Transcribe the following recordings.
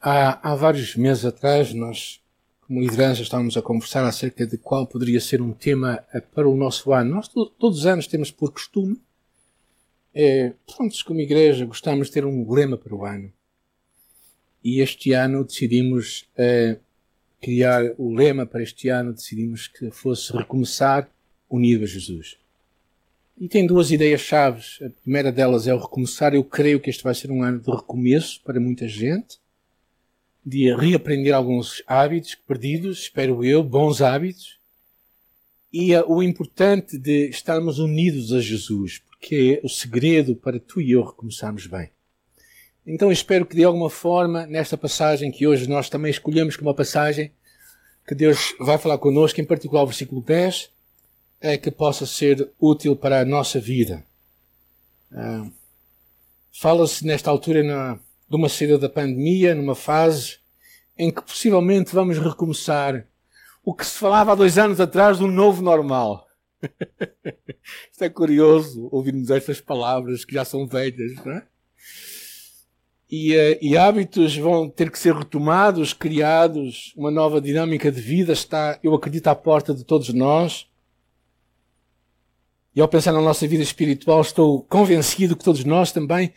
Há, há vários meses atrás, nós, como liderança, estávamos a conversar acerca de qual poderia ser um tema eh, para o nosso ano. Nós, todos os anos, temos por costume, é, pronto, como igreja, gostamos de ter um lema para o ano. E este ano decidimos é, criar o lema para este ano, decidimos que fosse recomeçar unido a Jesus. E tem duas ideias chaves. A primeira delas é o recomeçar. Eu creio que este vai ser um ano de recomeço para muita gente de reaprender alguns hábitos perdidos, espero eu, bons hábitos. E uh, o importante de estarmos unidos a Jesus, porque é o segredo para tu e eu recomeçarmos bem. Então espero que de alguma forma, nesta passagem que hoje nós também escolhemos como uma passagem, que Deus vai falar connosco, em particular o versículo 10, é que possa ser útil para a nossa vida. Uh, Fala-se nesta altura na, de uma saída da pandemia, numa fase em que possivelmente vamos recomeçar o que se falava há dois anos atrás do novo normal. Isto é curioso ouvirmos estas palavras que já são velhas, não é? E, uh, e, hábitos vão ter que ser retomados, criados, uma nova dinâmica de vida está, eu acredito, à porta de todos nós. E ao pensar na nossa vida espiritual, estou convencido que todos nós também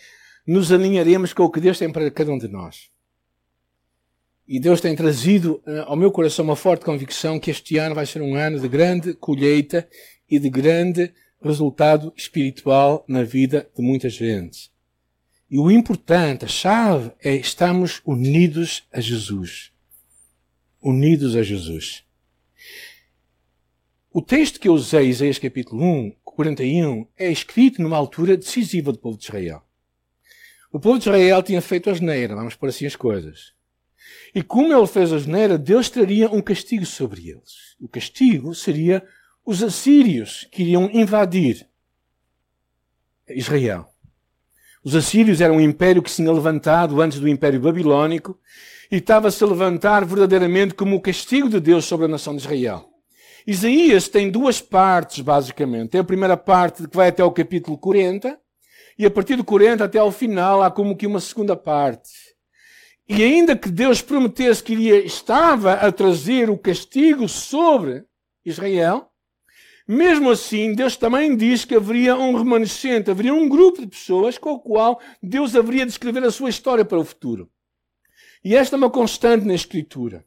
nos alinharemos com o que Deus tem para cada um de nós. E Deus tem trazido uh, ao meu coração uma forte convicção que este ano vai ser um ano de grande colheita e de grande resultado espiritual na vida de muita gente. E o importante, a chave, é estarmos unidos a Jesus. Unidos a Jesus. O texto que eu usei, Isaías capítulo 1, 41, é escrito numa altura decisiva do povo de Israel. O povo de Israel tinha feito a geneira, vamos por assim as coisas. E como ele fez a geneira, Deus traria um castigo sobre eles. O castigo seria os assírios que iriam invadir Israel. Os assírios eram um império que se tinha levantado antes do império babilônico e estava-se a levantar verdadeiramente como o castigo de Deus sobre a nação de Israel. Isaías tem duas partes, basicamente. Tem a primeira parte que vai até o capítulo 40, e a partir do 40 até ao final há como que uma segunda parte. E ainda que Deus prometesse que iria, estava a trazer o castigo sobre Israel, mesmo assim, Deus também diz que haveria um remanescente, haveria um grupo de pessoas com o qual Deus haveria de escrever a sua história para o futuro. E esta é uma constante na Escritura.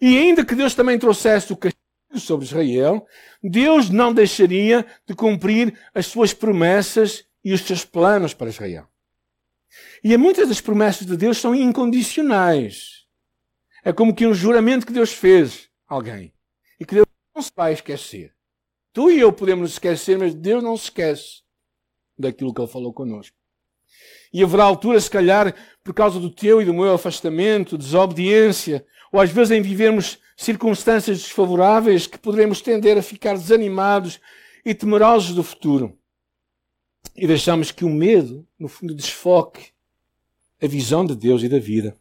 E ainda que Deus também trouxesse o castigo sobre Israel, Deus não deixaria de cumprir as suas promessas e os seus planos para Israel. E muitas das promessas de Deus são incondicionais. É como que um juramento que Deus fez a alguém e que Deus não se vai esquecer. Tu e eu podemos nos esquecer, mas Deus não se esquece daquilo que Ele falou connosco. E haverá alturas, se calhar, por causa do teu e do meu afastamento, desobediência, ou às vezes em vivermos circunstâncias desfavoráveis, que poderemos tender a ficar desanimados e temerosos do futuro. E deixamos que o medo, no fundo, desfoque a visão de Deus e da vida.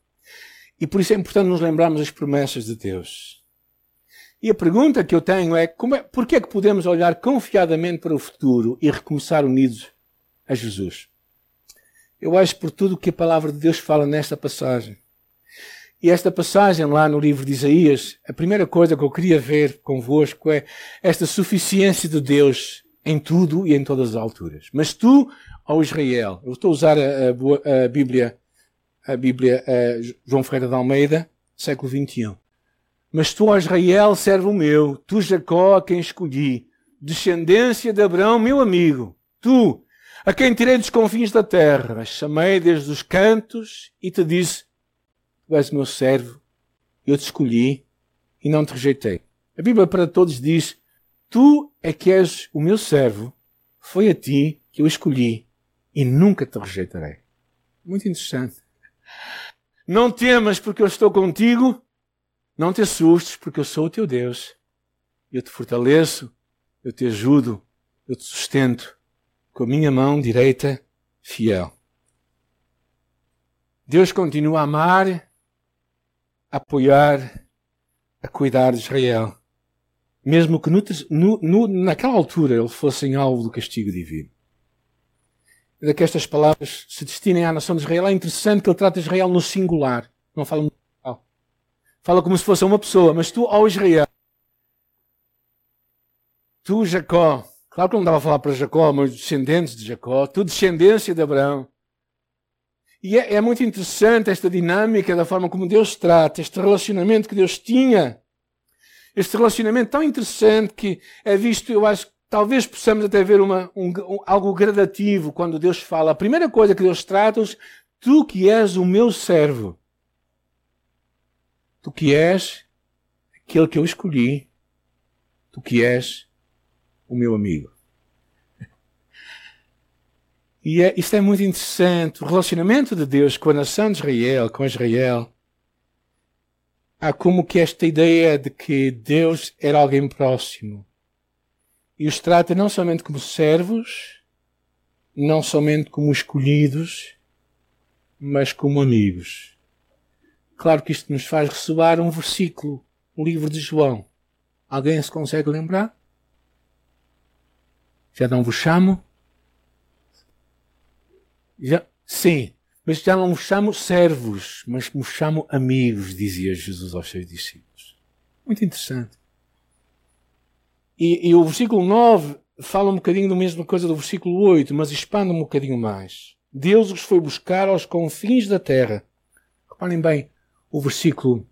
E por isso é importante nos lembrarmos das promessas de Deus. E a pergunta que eu tenho é, como é por que é que podemos olhar confiadamente para o futuro e recomeçar unidos a Jesus? Eu acho por tudo que a palavra de Deus fala nesta passagem. E esta passagem lá no livro de Isaías, a primeira coisa que eu queria ver convosco é esta suficiência de Deus em tudo e em todas as alturas. Mas tu, ó Israel, eu estou a usar a, a, a Bíblia, a Bíblia a João Ferreira de Almeida, século XXI. Mas tu, ó Israel, servo meu, tu, Jacó, a quem escolhi, descendência de Abraão, meu amigo, tu, a quem tirei dos confins da terra, chamei desde os cantos e te disse, tu és meu servo, eu te escolhi e não te rejeitei. A Bíblia para todos diz, Tu é que és o meu servo, foi a ti que eu escolhi e nunca te rejeitarei. Muito interessante. Não temas porque eu estou contigo, não te assustes porque eu sou o teu Deus. Eu te fortaleço, eu te ajudo, eu te sustento com a minha mão direita fiel. Deus continua a amar, a apoiar, a cuidar de Israel mesmo que no, no, naquela altura eles fossem alvo do castigo divino. Ainda que estas palavras se destinem à nação de Israel, é interessante que ele trata Israel no singular. Não fala Fala como se fosse uma pessoa, mas tu, ao Israel, tu, Jacó, claro que não dava a falar para Jacó, mas descendentes de Jacó, tu, descendência de Abraão. E é, é muito interessante esta dinâmica da forma como Deus trata, este relacionamento que Deus tinha. Este relacionamento tão interessante que é visto, eu acho, talvez possamos até ver uma, um, um, algo gradativo quando Deus fala. A primeira coisa que Deus trata, tu que és o meu servo. Tu que és aquele que eu escolhi, tu que és o meu amigo. E é, isto é muito interessante. O relacionamento de Deus com a nação de Israel, com Israel, há como que esta ideia de que Deus era alguém próximo. E os trata não somente como servos, não somente como escolhidos, mas como amigos. Claro que isto nos faz ressoar um versículo, o livro de João. Alguém se consegue lembrar? Já não vos chamo? Já, sim, mas já não vos chamo servos, mas vos chamo amigos, dizia Jesus aos seus discípulos. Muito interessante. E, e o versículo 9 fala um bocadinho da mesma coisa do versículo 8, mas expande um bocadinho mais. Deus os foi buscar aos confins da terra. Reparem bem, o versículo,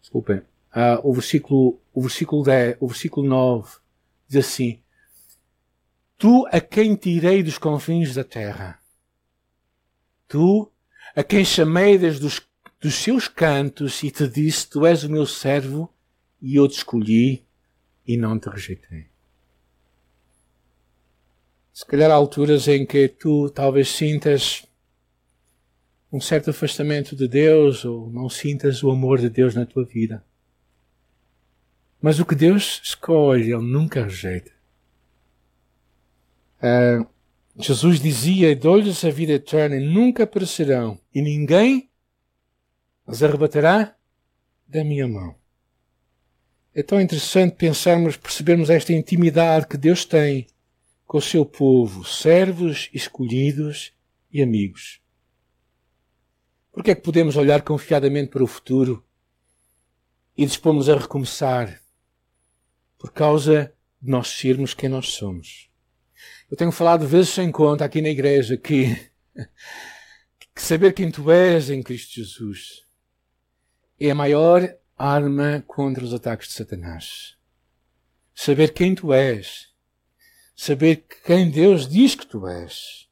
desculpem, uh, o versículo, o versículo 10, o versículo 9 diz assim: Tu a quem tirei dos confins da terra, tu a quem chamei desde os dos seus cantos e te disse: Tu és o meu servo, e eu te escolhi e não te rejeitei. Se calhar há alturas em que tu talvez sintas um certo afastamento de Deus ou não sintas o amor de Deus na tua vida. Mas o que Deus escolhe, Ele nunca rejeita. Uh, Jesus dizia: Dou-lhes a vida eterna e nunca perecerão, e ninguém as arrebatará da minha mão. É tão interessante pensarmos, percebermos esta intimidade que Deus tem com o seu povo, servos, escolhidos e amigos. Porque é que podemos olhar confiadamente para o futuro e dispomos a recomeçar? Por causa de nós sermos quem nós somos. Eu tenho falado vezes sem conta aqui na igreja que, que saber quem tu és em Cristo Jesus é a maior arma contra os ataques de Satanás. Saber quem tu és. Saber quem Deus diz que tu és.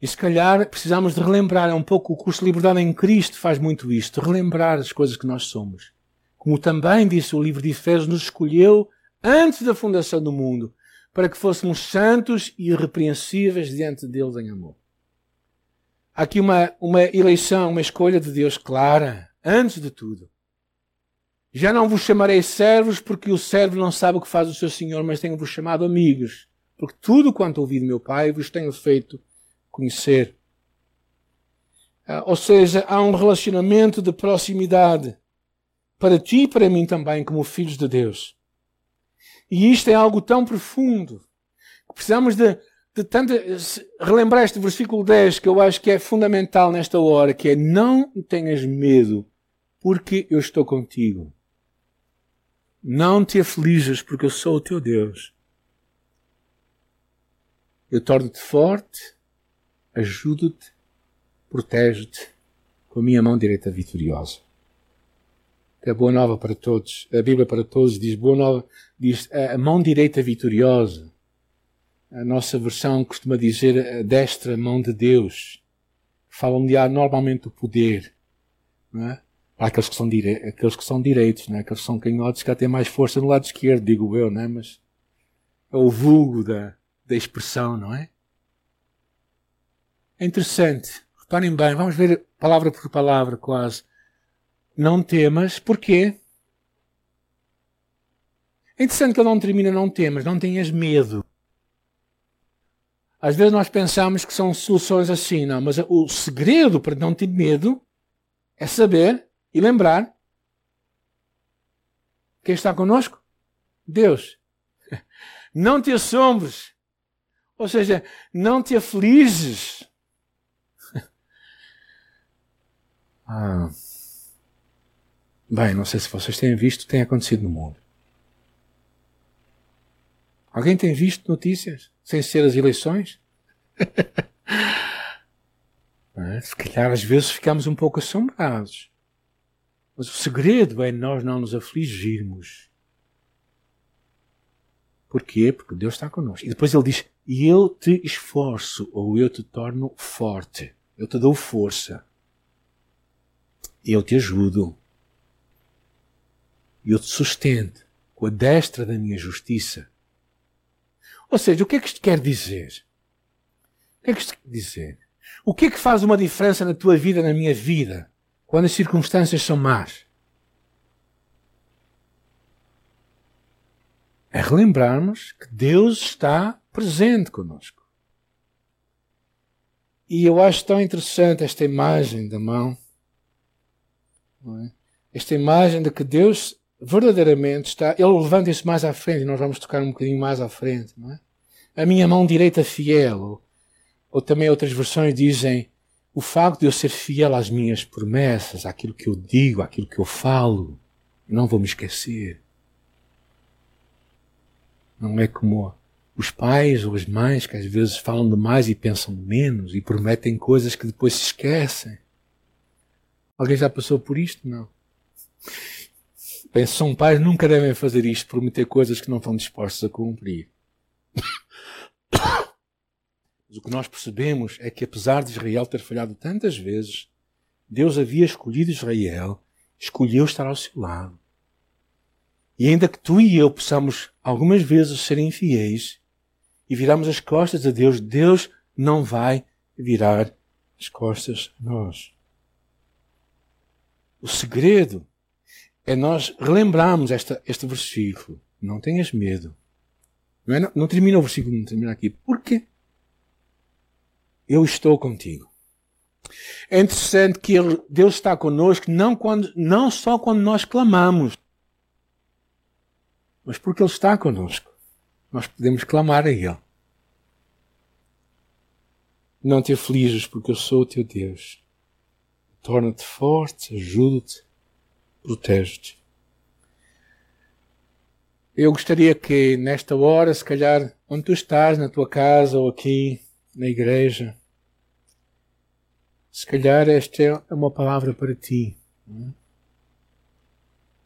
E se calhar precisamos de relembrar, é um pouco o curso de Liberdade em Cristo faz muito isto, relembrar as coisas que nós somos. Como também disse o livro de Efésios, nos escolheu antes da fundação do mundo, para que fôssemos santos e irrepreensíveis diante de Deus em amor. Há aqui uma, uma eleição, uma escolha de Deus clara, antes de tudo. Já não vos chamarei servos, porque o servo não sabe o que faz o seu senhor, mas tenho-vos chamado amigos, porque tudo quanto ouvi do meu Pai vos tenho feito conhecer. Ah, ou seja, há um relacionamento de proximidade para ti e para mim também, como filhos de Deus. E isto é algo tão profundo que precisamos de, de tanto relembrar este versículo 10 que eu acho que é fundamental nesta hora, que é não tenhas medo, porque eu estou contigo. Não te aflijas, porque eu sou o teu Deus. Eu torno-te forte, ajudo-te, protejo-te com a minha mão direita vitoriosa. É boa nova para todos. A Bíblia para todos diz boa nova, diz a mão direita vitoriosa. A nossa versão costuma dizer a destra mão de Deus. Falam de normalmente o poder, não é? Aqueles que são, dire... aqueles que são direitos, não é? aqueles que são canhotos que têm mais força no lado esquerdo, digo eu, não é? Mas é o vulgo da, da expressão, não é? É interessante. Reparem bem, vamos ver palavra por palavra quase. Não temas, porquê? É interessante que ele não termina não temas, não tenhas medo. Às vezes nós pensamos que são soluções assim, não, mas o segredo para não ter medo é saber e lembrar quem está conosco? Deus. Não te assombres. Ou seja, não te afliges. Ah. Bem, não sei se vocês têm visto, tem acontecido no mundo. Alguém tem visto notícias sem ser as eleições? é? Se calhar às vezes ficamos um pouco assombrados. Mas o segredo é nós não nos afligirmos. Porquê? Porque Deus está connosco. E depois ele diz: E eu te esforço, ou eu te torno forte. Eu te dou força. Eu te ajudo. Eu te sustento com a destra da minha justiça. Ou seja, o que é que isto quer dizer? O que é que isto quer dizer? O que é que faz uma diferença na tua vida, na minha vida, quando as circunstâncias são más? É relembrarmos que Deus está presente conosco. E eu acho tão interessante esta imagem da mão. É? Esta imagem de que Deus verdadeiramente está. Ele levanta isso mais à frente e nós vamos tocar um bocadinho mais à frente. Não é? A minha mão direita fiel. Ou, ou também outras versões dizem o facto de eu ser fiel às minhas promessas, àquilo que eu digo, àquilo que eu falo. Não vou me esquecer. Não é como os pais ou as mães que às vezes falam demais e pensam menos e prometem coisas que depois se esquecem. Alguém já passou por isto? Não. Penso, são pais nunca devem fazer isto, prometer coisas que não estão dispostos a cumprir. Mas o que nós percebemos é que apesar de Israel ter falhado tantas vezes, Deus havia escolhido Israel, escolheu estar ao seu lado. E ainda que tu e eu possamos algumas vezes ser infiéis e virarmos as costas a Deus, Deus não vai virar as costas a nós. O segredo é nós relembrarmos esta, este versículo. Não tenhas medo. Não, é, não, não termina o versículo, não termina aqui. Por quê? Eu estou contigo. É interessante que ele, Deus está conosco não, quando, não só quando nós clamamos, mas porque Ele está conosco. Nós podemos clamar a Ele. Não te afliges, porque eu sou o teu Deus. Torna-te forte, ajuda-te, protege-te. Eu gostaria que nesta hora, se calhar, onde tu estás, na tua casa ou aqui na igreja, se calhar esta é uma palavra para ti. É?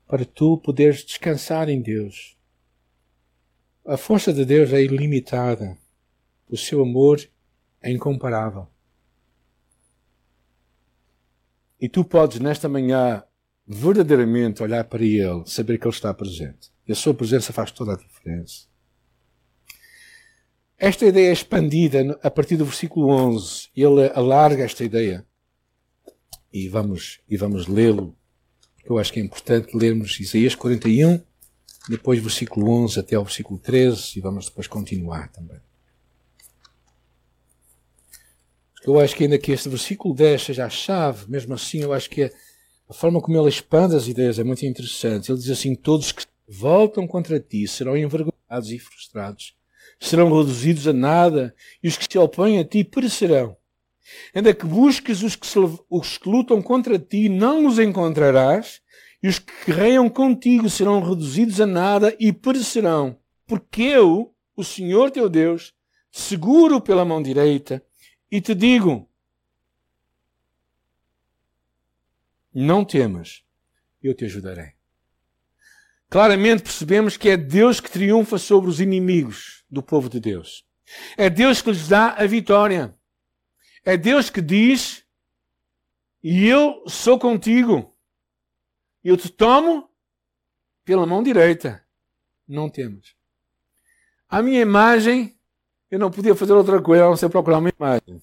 para tu poderes descansar em Deus. A força de Deus é ilimitada. O seu amor é incomparável. E tu podes, nesta manhã, verdadeiramente olhar para Ele, saber que Ele está presente. E a sua presença faz toda a diferença. Esta ideia é expandida a partir do versículo 11. Ele alarga esta ideia. E vamos, e vamos lê-lo eu acho que é importante lermos Isaías 41, depois versículo 11 até ao versículo 13, e vamos depois continuar também. Eu acho que ainda que este versículo 10 seja a chave, mesmo assim eu acho que a, a forma como ele expande as ideias é muito interessante. Ele diz assim, todos que voltam contra ti serão envergonhados e frustrados, serão reduzidos a nada, e os que se opõem a ti perecerão. Ainda que busques os que, se, os que lutam contra ti, não os encontrarás, e os que guerreiam contigo serão reduzidos a nada e perecerão. Porque eu, o Senhor teu Deus, seguro pela mão direita e te digo: Não temas, eu te ajudarei. Claramente percebemos que é Deus que triunfa sobre os inimigos do povo de Deus. É Deus que lhes dá a vitória. É Deus que diz: E eu sou contigo. Eu te tomo pela mão direita. Não temas. A minha imagem, eu não podia fazer outra coisa a não ser procurar uma imagem.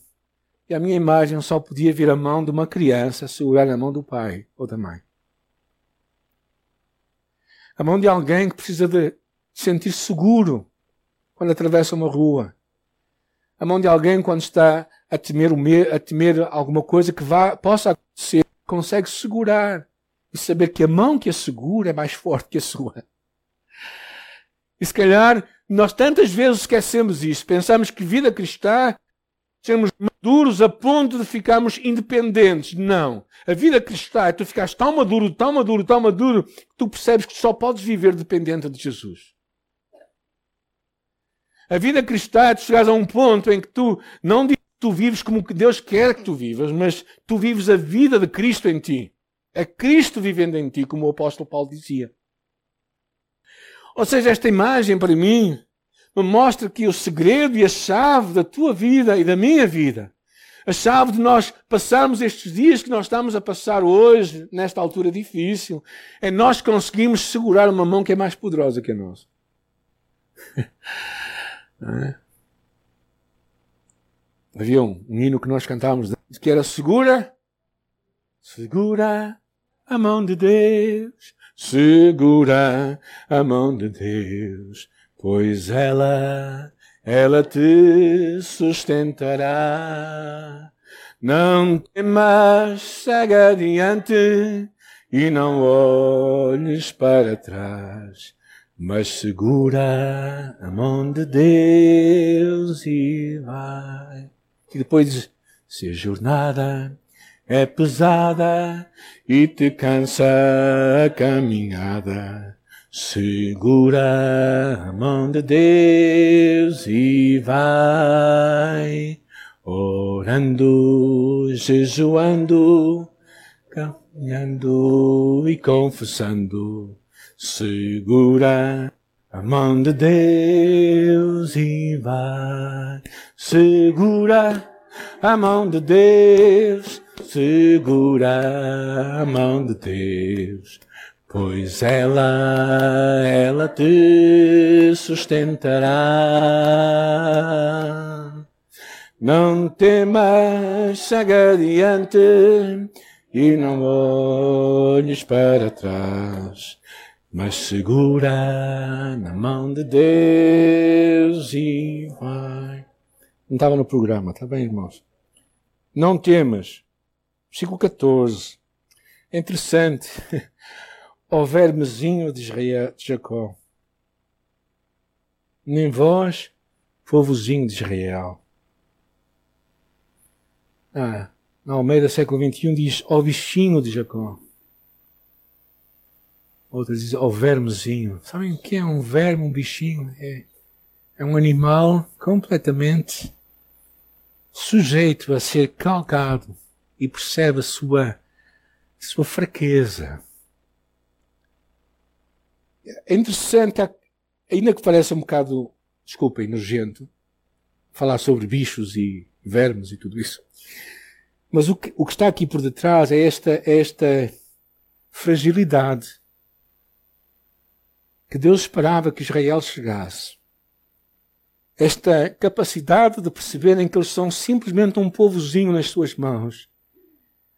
A minha imagem só podia vir a mão de uma criança segurar na mão do pai ou da mãe. A mão de alguém que precisa de sentir seguro quando atravessa uma rua a mão de alguém quando está a temer, a temer alguma coisa que vá, possa acontecer, consegue segurar e saber que a mão que a segura é mais forte que a sua. E se calhar nós tantas vezes esquecemos isso, pensamos que vida cristã, sermos duros a ponto de ficarmos independentes. Não. A vida cristã é tu ficares tão maduro, tão maduro, tão maduro, que tu percebes que só podes viver dependente de Jesus. A vida cristã é tu chegares a um ponto em que tu não tu vives como Deus quer que tu vivas, mas tu vives a vida de Cristo em ti. É Cristo vivendo em ti, como o apóstolo Paulo dizia. Ou seja, esta imagem para mim me mostra que o segredo e a chave da tua vida e da minha vida, a chave de nós passarmos estes dias que nós estamos a passar hoje, nesta altura difícil, é nós conseguimos segurar uma mão que é mais poderosa que a nossa. é? Havia um, um hino que nós cantávamos que era segura, segura a mão de Deus, segura a mão de Deus, pois ela, ela te sustentará. Não temas, segue adiante e não olhes para trás, mas segura a mão de Deus e vai. E depois se a jornada é pesada e te cansa a caminhada, Segura a mão de Deus e vai orando, jejuando, caminhando e confessando. Segura a mão de Deus e vai. Segura a mão de Deus, segura a mão de Deus pois ela, ela te sustentará. Não temas, segue adiante e não olhes para trás, mas segura na mão de Deus e vai. Não estava no programa, está bem, irmãos? Não temas. Versículo 14. É interessante. ó vermezinho de, Israel, de Jacó. Nem vós, povozinho de Israel. Ah, na Almeida século XXI diz ó bichinho de Jacó. Outras diz ó vermezinho. Sabem o que é um verme, um bichinho? É, é um animal completamente sujeito a ser calcado e percebe a sua, a sua fraqueza é interessante, ainda que pareça um bocado, desculpem, nojento, falar sobre bichos e vermes e tudo isso. Mas o que, o que está aqui por detrás é esta, é esta fragilidade que Deus esperava que Israel chegasse. Esta capacidade de perceberem que eles são simplesmente um povozinho nas suas mãos.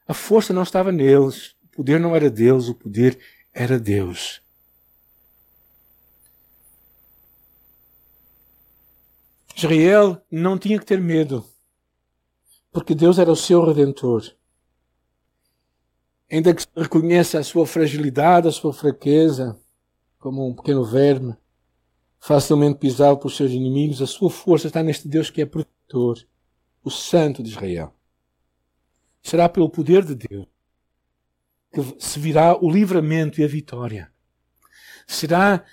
A força não estava neles, o poder não era deles, o poder era Deus. Israel não tinha que ter medo, porque Deus era o seu redentor. Ainda que reconheça a sua fragilidade, a sua fraqueza, como um pequeno verme, facilmente pisado pelos seus inimigos, a sua força está neste Deus que é protetor, o Santo de Israel. Será pelo poder de Deus que se virá o livramento e a vitória. Será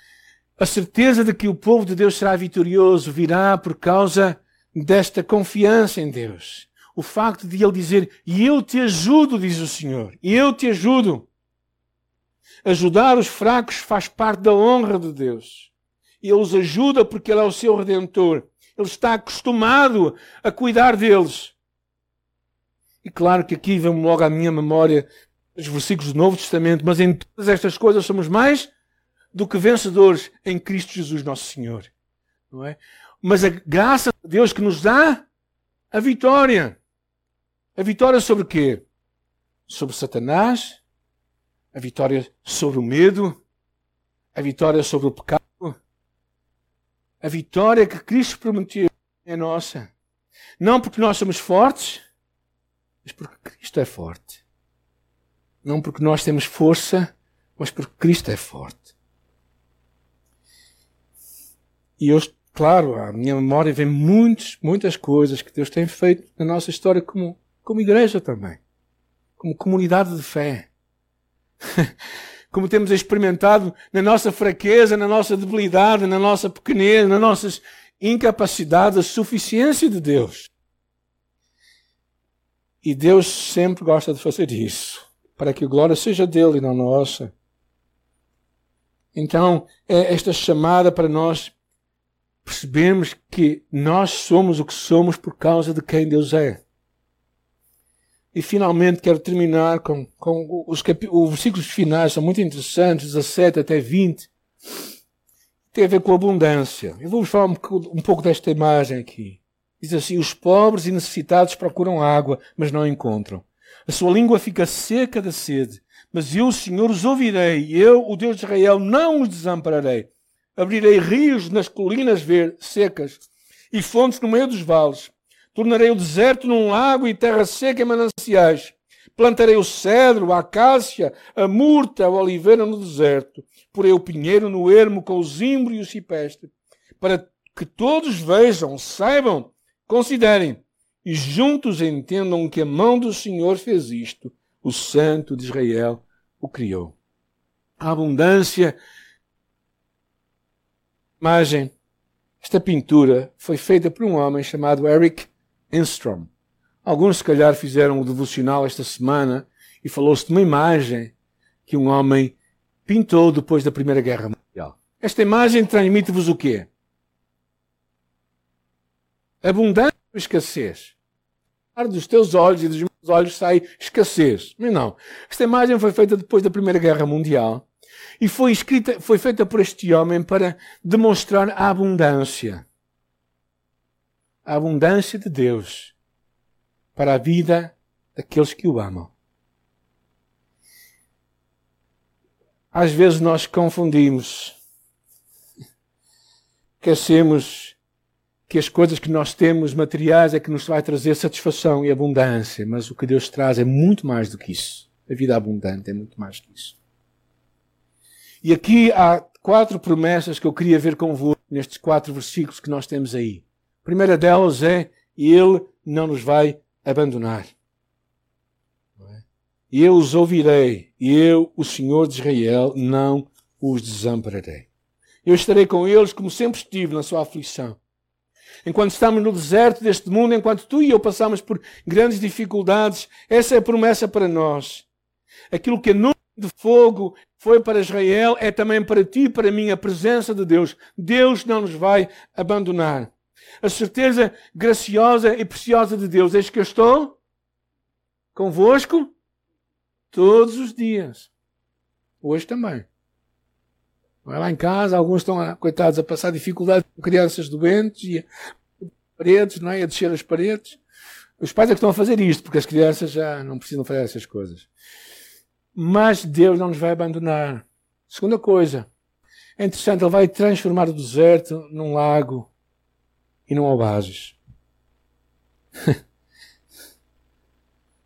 a certeza de que o povo de Deus será vitorioso virá por causa desta confiança em Deus. O facto de ele dizer, e eu te ajudo, diz o Senhor, e eu te ajudo. Ajudar os fracos faz parte da honra de Deus. Ele os ajuda porque Ele é o seu redentor. Ele está acostumado a cuidar deles. E claro que aqui vem logo à minha memória os versículos do Novo Testamento, mas em todas estas coisas somos mais do que vencedores em Cristo Jesus, nosso Senhor. Não é? Mas a graça de Deus que nos dá a vitória. A vitória sobre quê? Sobre Satanás, a vitória sobre o medo, a vitória sobre o pecado, a vitória que Cristo prometeu é nossa. Não porque nós somos fortes, mas porque Cristo é forte. Não porque nós temos força, mas porque Cristo é forte. E eu claro, à minha memória vem muitos, muitas coisas que Deus tem feito na nossa história como, como igreja também. Como comunidade de fé. como temos experimentado na nossa fraqueza, na nossa debilidade, na nossa pequenez, nas nossas incapacidades, a suficiência de Deus. E Deus sempre gosta de fazer isso, para que a glória seja dele e não nossa. Então, é esta chamada para nós percebermos que nós somos o que somos por causa de quem Deus é. E finalmente quero terminar com, com os, os versículos finais, são muito interessantes, 17 até 20. Tem a ver com abundância. Eu vou-vos falar um, um pouco desta imagem aqui. Diz assim: Os pobres e necessitados procuram água, mas não encontram. A sua língua fica seca da sede. Mas eu, Senhor, os ouvirei. Eu, o Deus de Israel, não os desampararei. Abrirei rios nas colinas secas e fontes no meio dos vales. Tornarei o deserto num lago e terra seca em mananciais. Plantarei o cedro, a acácia, a murta, a oliveira no deserto. Porei o pinheiro no ermo com o zimbro e o cipestre. Para que todos vejam, saibam, considerem e juntos entendam que a mão do Senhor fez isto. O Santo de Israel o criou. A abundância. Imagem. Esta pintura foi feita por um homem chamado Eric Enstrom. Alguns, se calhar, fizeram o devocional esta semana e falou-se de uma imagem que um homem pintou depois da Primeira Guerra Mundial. Esta imagem transmite-vos o quê? Abundância ou escassez? Dos teus olhos e dos meus olhos sai escassez. Mas não. Esta imagem foi feita depois da Primeira Guerra Mundial e foi escrita, foi feita por este homem para demonstrar a abundância a abundância de Deus para a vida daqueles que o amam. Às vezes nós confundimos, esquecemos que as coisas que nós temos materiais é que nos vai trazer satisfação e abundância, mas o que Deus traz é muito mais do que isso. A vida abundante é muito mais do que isso. E aqui há quatro promessas que eu queria ver convosco nestes quatro versículos que nós temos aí. A primeira delas é: Ele não nos vai abandonar. E eu os ouvirei, e eu, o Senhor de Israel, não os desampararei. Eu estarei com eles como sempre estive na sua aflição. Enquanto estamos no deserto deste mundo, enquanto tu e eu passamos por grandes dificuldades, essa é a promessa para nós. Aquilo que a de fogo foi para Israel é também para ti e para mim a presença de Deus. Deus não nos vai abandonar a certeza graciosa e preciosa de Deus. Eis que eu estou convosco todos os dias. Hoje também. Vai lá em casa, alguns estão, coitados, a passar dificuldades com crianças doentes e paredes, não é? A descer as paredes. Os pais é que estão a fazer isto, porque as crianças já não precisam fazer essas coisas. Mas Deus não nos vai abandonar. Segunda coisa, é interessante, Ele vai transformar o deserto num lago e não oásis.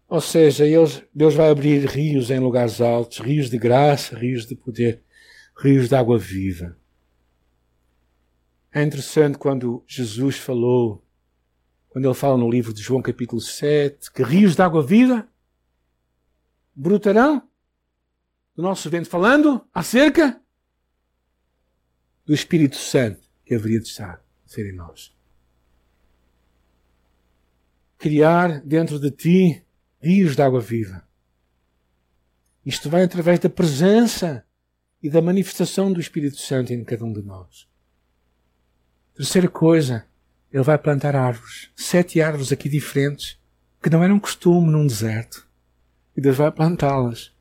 Ou seja, Deus vai abrir rios em lugares altos, rios de graça, rios de poder, rios de água viva. É interessante quando Jesus falou, quando ele fala no livro de João capítulo 7, que rios de água viva brotarão do nosso vento, falando acerca do Espírito Santo que haveria de estar ser em nós criar dentro de ti rios de água viva. Isto vai através da presença e da manifestação do Espírito Santo em cada um de nós. Terceira coisa, ele vai plantar árvores. Sete árvores aqui diferentes, que não eram costume num deserto. E Deus vai plantá-las.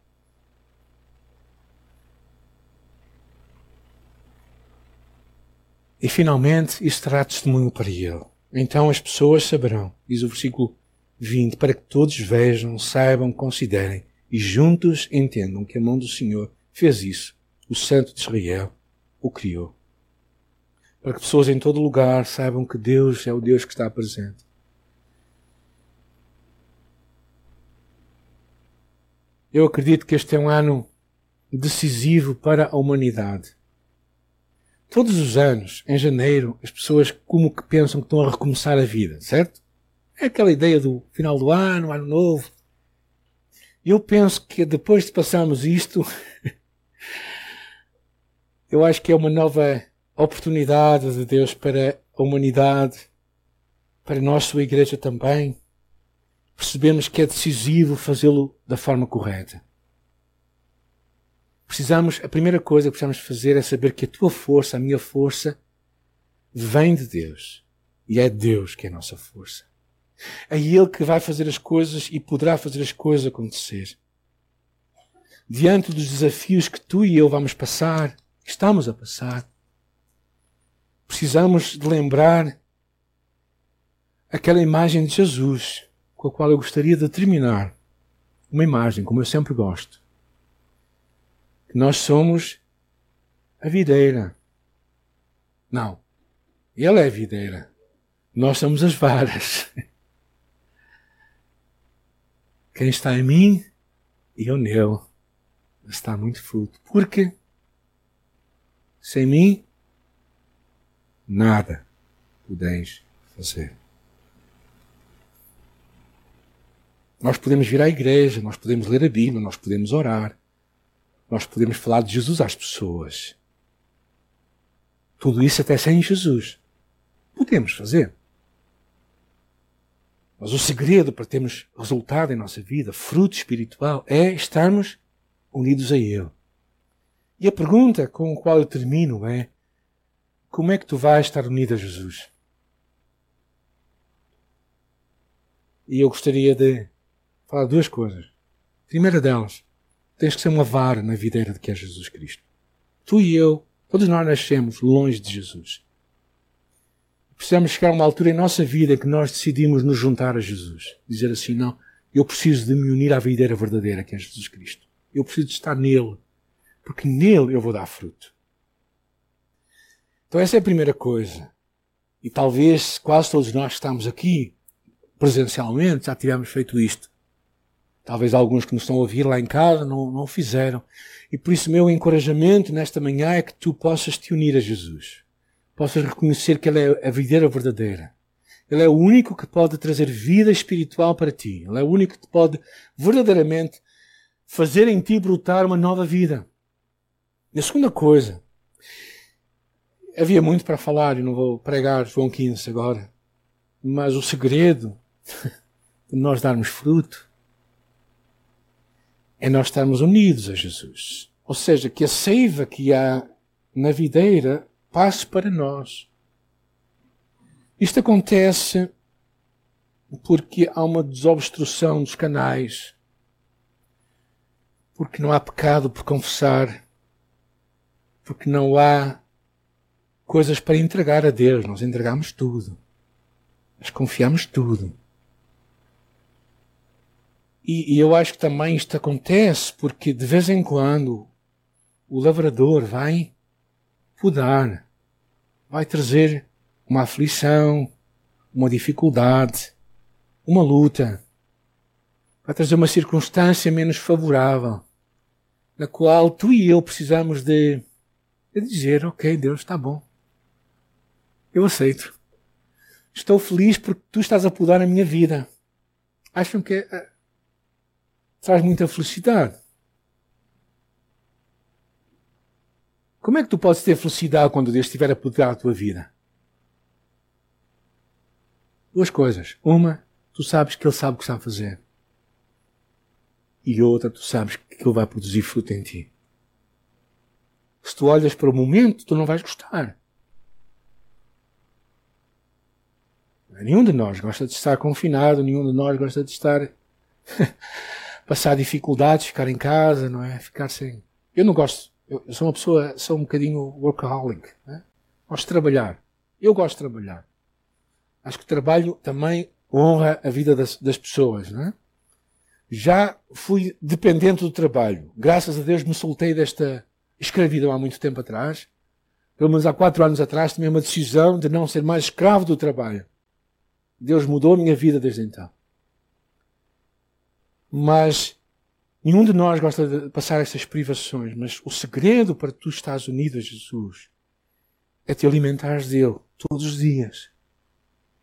E finalmente, isto terá testemunho para ele. Então as pessoas saberão, diz o versículo 20, para que todos vejam, saibam, considerem e juntos entendam que a mão do Senhor fez isso. O Santo de Israel o criou. Para que pessoas em todo lugar saibam que Deus é o Deus que está presente. Eu acredito que este é um ano decisivo para a humanidade. Todos os anos, em janeiro, as pessoas como que pensam que estão a recomeçar a vida, certo? É aquela ideia do final do ano, ano novo. Eu penso que depois de passarmos isto, eu acho que é uma nova oportunidade de Deus para a humanidade, para nós, sua igreja também. Percebemos que é decisivo fazê-lo da forma correta. Precisamos, a primeira coisa que precisamos fazer é saber que a tua força, a minha força, vem de Deus. E é Deus que é a nossa força. É Ele que vai fazer as coisas e poderá fazer as coisas acontecer. Diante dos desafios que tu e eu vamos passar, estamos a passar, precisamos de lembrar aquela imagem de Jesus com a qual eu gostaria de terminar. Uma imagem, como eu sempre gosto nós somos a videira. Não. Ele é a videira. Nós somos as varas. Quem está em mim e eu nele está muito fruto. Porque sem mim nada podeis fazer. Nós podemos vir à igreja, nós podemos ler a Bíblia, nós podemos orar, nós podemos falar de Jesus às pessoas. Tudo isso até sem Jesus. Podemos fazer. Mas o segredo para termos resultado em nossa vida, fruto espiritual, é estarmos unidos a Ele. E a pergunta com a qual eu termino é: como é que tu vais estar unido a Jesus? E eu gostaria de falar duas coisas. A primeira delas, tens que ser uma vara na videira de que é Jesus Cristo. Tu e eu, todos nós nascemos longe de Jesus. Precisamos chegar a uma altura em nossa vida em que nós decidimos nos juntar a Jesus. Dizer assim, não, eu preciso de me unir à videira verdadeira que é Jesus Cristo. Eu preciso de estar nele. Porque nele eu vou dar fruto. Então essa é a primeira coisa. E talvez quase todos nós que estamos aqui presencialmente já tivemos feito isto. Talvez alguns que nos estão a ouvir lá em casa não, não fizeram. E por isso, meu encorajamento nesta manhã é que tu possas te unir a Jesus. Possas reconhecer que Ele é a videira verdadeira. Ele é o único que pode trazer vida espiritual para ti. Ele é o único que pode verdadeiramente fazer em ti brotar uma nova vida. E a segunda coisa, havia muito para falar e não vou pregar João 15 agora, mas o segredo de nós darmos fruto é nós estarmos unidos a Jesus. Ou seja, que a seiva que há na videira passe para nós. Isto acontece porque há uma desobstrução dos canais, porque não há pecado por confessar, porque não há coisas para entregar a Deus. Nós entregamos tudo, nós confiamos tudo. E, e, eu acho que também isto acontece porque de vez em quando o lavrador vai podar, vai trazer uma aflição, uma dificuldade, uma luta, vai trazer uma circunstância menos favorável, na qual tu e eu precisamos de, de dizer: Ok, Deus, está bom. Eu aceito. Estou feliz porque tu estás a podar a minha vida. Acham que traz muita felicidade. Como é que tu podes ter felicidade quando Deus estiver a poder a tua vida? Duas coisas. Uma, tu sabes que Ele sabe o que está a fazer. E outra, tu sabes que Ele vai produzir fruto em ti. Se tu olhas para o momento, tu não vais gostar. Nenhum de nós gosta de estar confinado, nenhum de nós gosta de estar passar dificuldades, ficar em casa, não é? Ficar sem. Eu não gosto. Eu, sou uma pessoa, sou um bocadinho workaholic. Né? Gosto de trabalhar. Eu gosto de trabalhar. Acho que o trabalho também honra a vida das, das pessoas, não é? Já fui dependente do trabalho. Graças a Deus me soltei desta escravidão há muito tempo atrás. Pelo menos há quatro anos atrás tomei uma decisão de não ser mais escravo do trabalho. Deus mudou a minha vida desde então. Mas nenhum de nós gosta de passar essas privações. Mas o segredo para tu estás unido a Jesus é te alimentares dele todos os dias.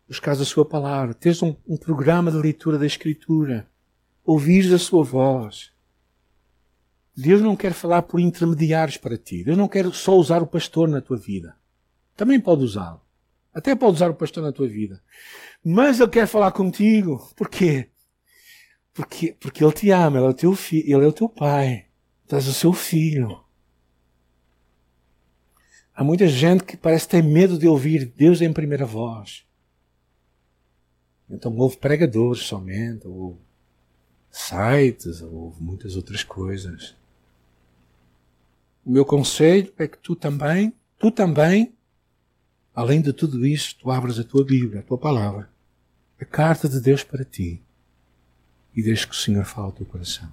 Buscares a sua palavra, teres um, um programa de leitura da Escritura, ouvires a sua voz. Deus não quer falar por intermediários para ti. Deus não quer só usar o pastor na tua vida. Também pode usá-lo. Até pode usar o pastor na tua vida. Mas Ele quer falar contigo. Por quê? Porque, porque Ele te ama, Ele é o teu, filho, ele é o teu pai. És o seu filho. Há muita gente que parece ter medo de ouvir Deus em primeira voz. Então ouve pregadores somente, ou sites, ou muitas outras coisas. O meu conselho é que tu também, tu também, além de tudo isto, tu abras a tua Bíblia, a tua palavra, a carta de Deus para ti, e deixe que o Senhor fale ao teu coração.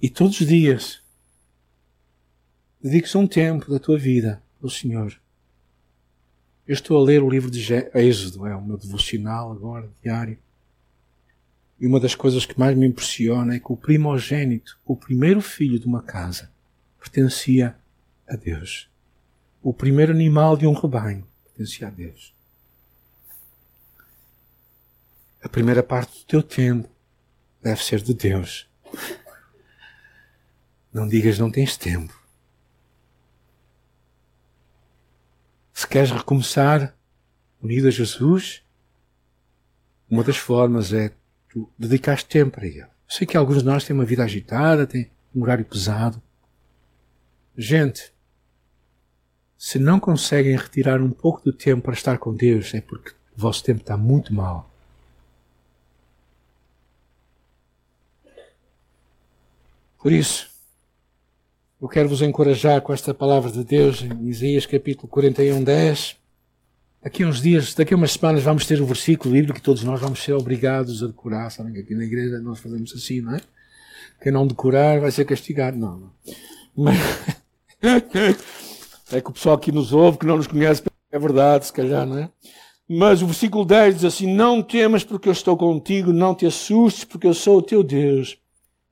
E todos os dias, dediques um tempo da tua vida ao Senhor. Eu estou a ler o livro de Êxodo, é o meu devocional agora, diário. E uma das coisas que mais me impressiona é que o primogênito, o primeiro filho de uma casa, pertencia a Deus. O primeiro animal de um rebanho pertencia a Deus. A primeira parte do teu tempo deve ser de Deus. Não digas não tens tempo. Se queres recomeçar unido a Jesus, uma das formas é tu dedicar tempo para Ele. Sei que alguns de nós têm uma vida agitada, têm um horário pesado. Gente, se não conseguem retirar um pouco do tempo para estar com Deus, é porque o vosso tempo está muito mal. Por isso, eu quero vos encorajar com esta palavra de Deus em Isaías capítulo 41, 10. Daqui a uns dias, daqui a umas semanas, vamos ter o versículo livre que todos nós vamos ser obrigados a decorar. Sabem que aqui na igreja nós fazemos assim, não é? Quem não decorar vai ser castigado. Não, não. Mas é que o pessoal aqui nos ouve, que não nos conhece, é verdade, se calhar, não é? Mas o versículo 10 diz assim: Não temas porque eu estou contigo, não te assustes porque eu sou o teu Deus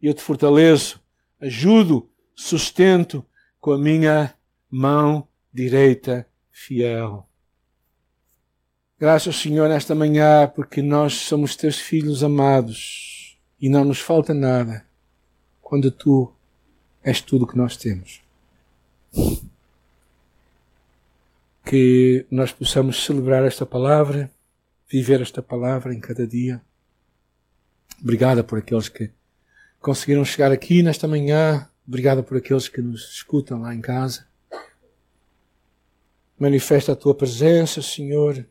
e eu te fortaleço, ajudo sustento com a minha mão direita fiel. Graças, Senhor, nesta manhã, porque nós somos teus filhos amados e não nos falta nada quando tu és tudo que nós temos. Que nós possamos celebrar esta palavra, viver esta palavra em cada dia. Obrigada por aqueles que conseguiram chegar aqui nesta manhã Obrigado por aqueles que nos escutam lá em casa. Manifesta a tua presença, Senhor.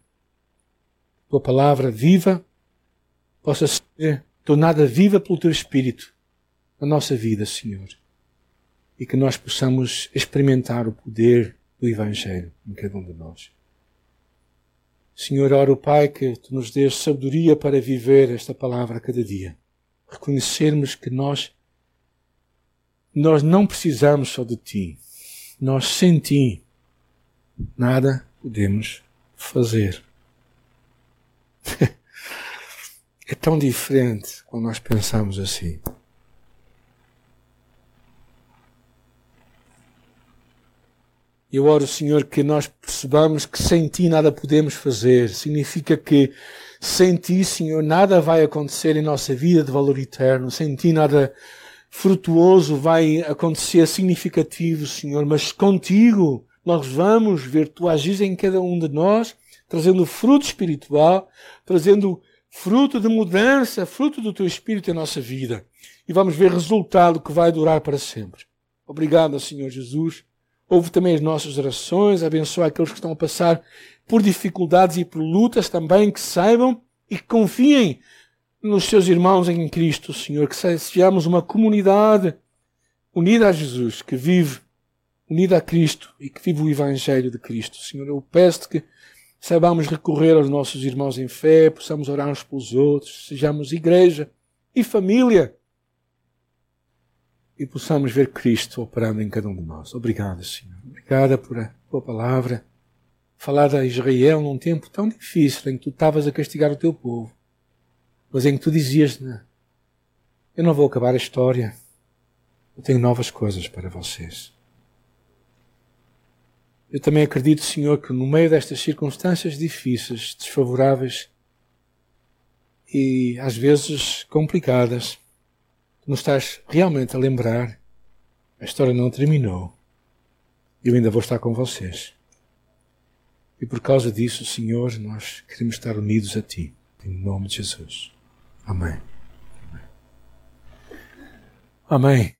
Tua palavra viva possa ser tornada viva pelo teu Espírito na nossa vida, Senhor. E que nós possamos experimentar o poder do Evangelho em cada um de nós. Senhor, oro, Pai, que tu nos dês sabedoria para viver esta palavra a cada dia. Reconhecermos que nós nós não precisamos só de ti. Nós sem ti nada podemos fazer. é tão diferente quando nós pensamos assim. Eu oro, Senhor, que nós percebamos que sem Ti nada podemos fazer. Significa que sem Ti, Senhor, nada vai acontecer em nossa vida de valor eterno. Sem Ti nada frutuoso vai acontecer significativo, Senhor, mas contigo nós vamos ver tu agis em cada um de nós, trazendo fruto espiritual, trazendo fruto de mudança, fruto do teu espírito em nossa vida. E vamos ver resultado que vai durar para sempre. Obrigado, Senhor Jesus. Ouve também as nossas orações, abençoa aqueles que estão a passar por dificuldades e por lutas também, que saibam e que confiem nos seus irmãos em Cristo, Senhor, que sejamos uma comunidade unida a Jesus, que vive unida a Cristo e que vive o Evangelho de Cristo. Senhor, eu peço-te que saibamos recorrer aos nossos irmãos em fé, possamos orar uns pelos outros, sejamos igreja e família e possamos ver Cristo operando em cada um de nós. Obrigado, Senhor. Obrigada por a tua palavra. Falar a Israel num tempo tão difícil em que tu estavas a castigar o teu povo mas em que tu dizias: né, Eu não vou acabar a história, eu tenho novas coisas para vocês. Eu também acredito, Senhor, que no meio destas circunstâncias difíceis, desfavoráveis e às vezes complicadas, tu nos estás realmente a lembrar a história não terminou. Eu ainda vou estar com vocês. E por causa disso, Senhor, nós queremos estar unidos a Ti. Em nome de Jesus. Amém. Amém.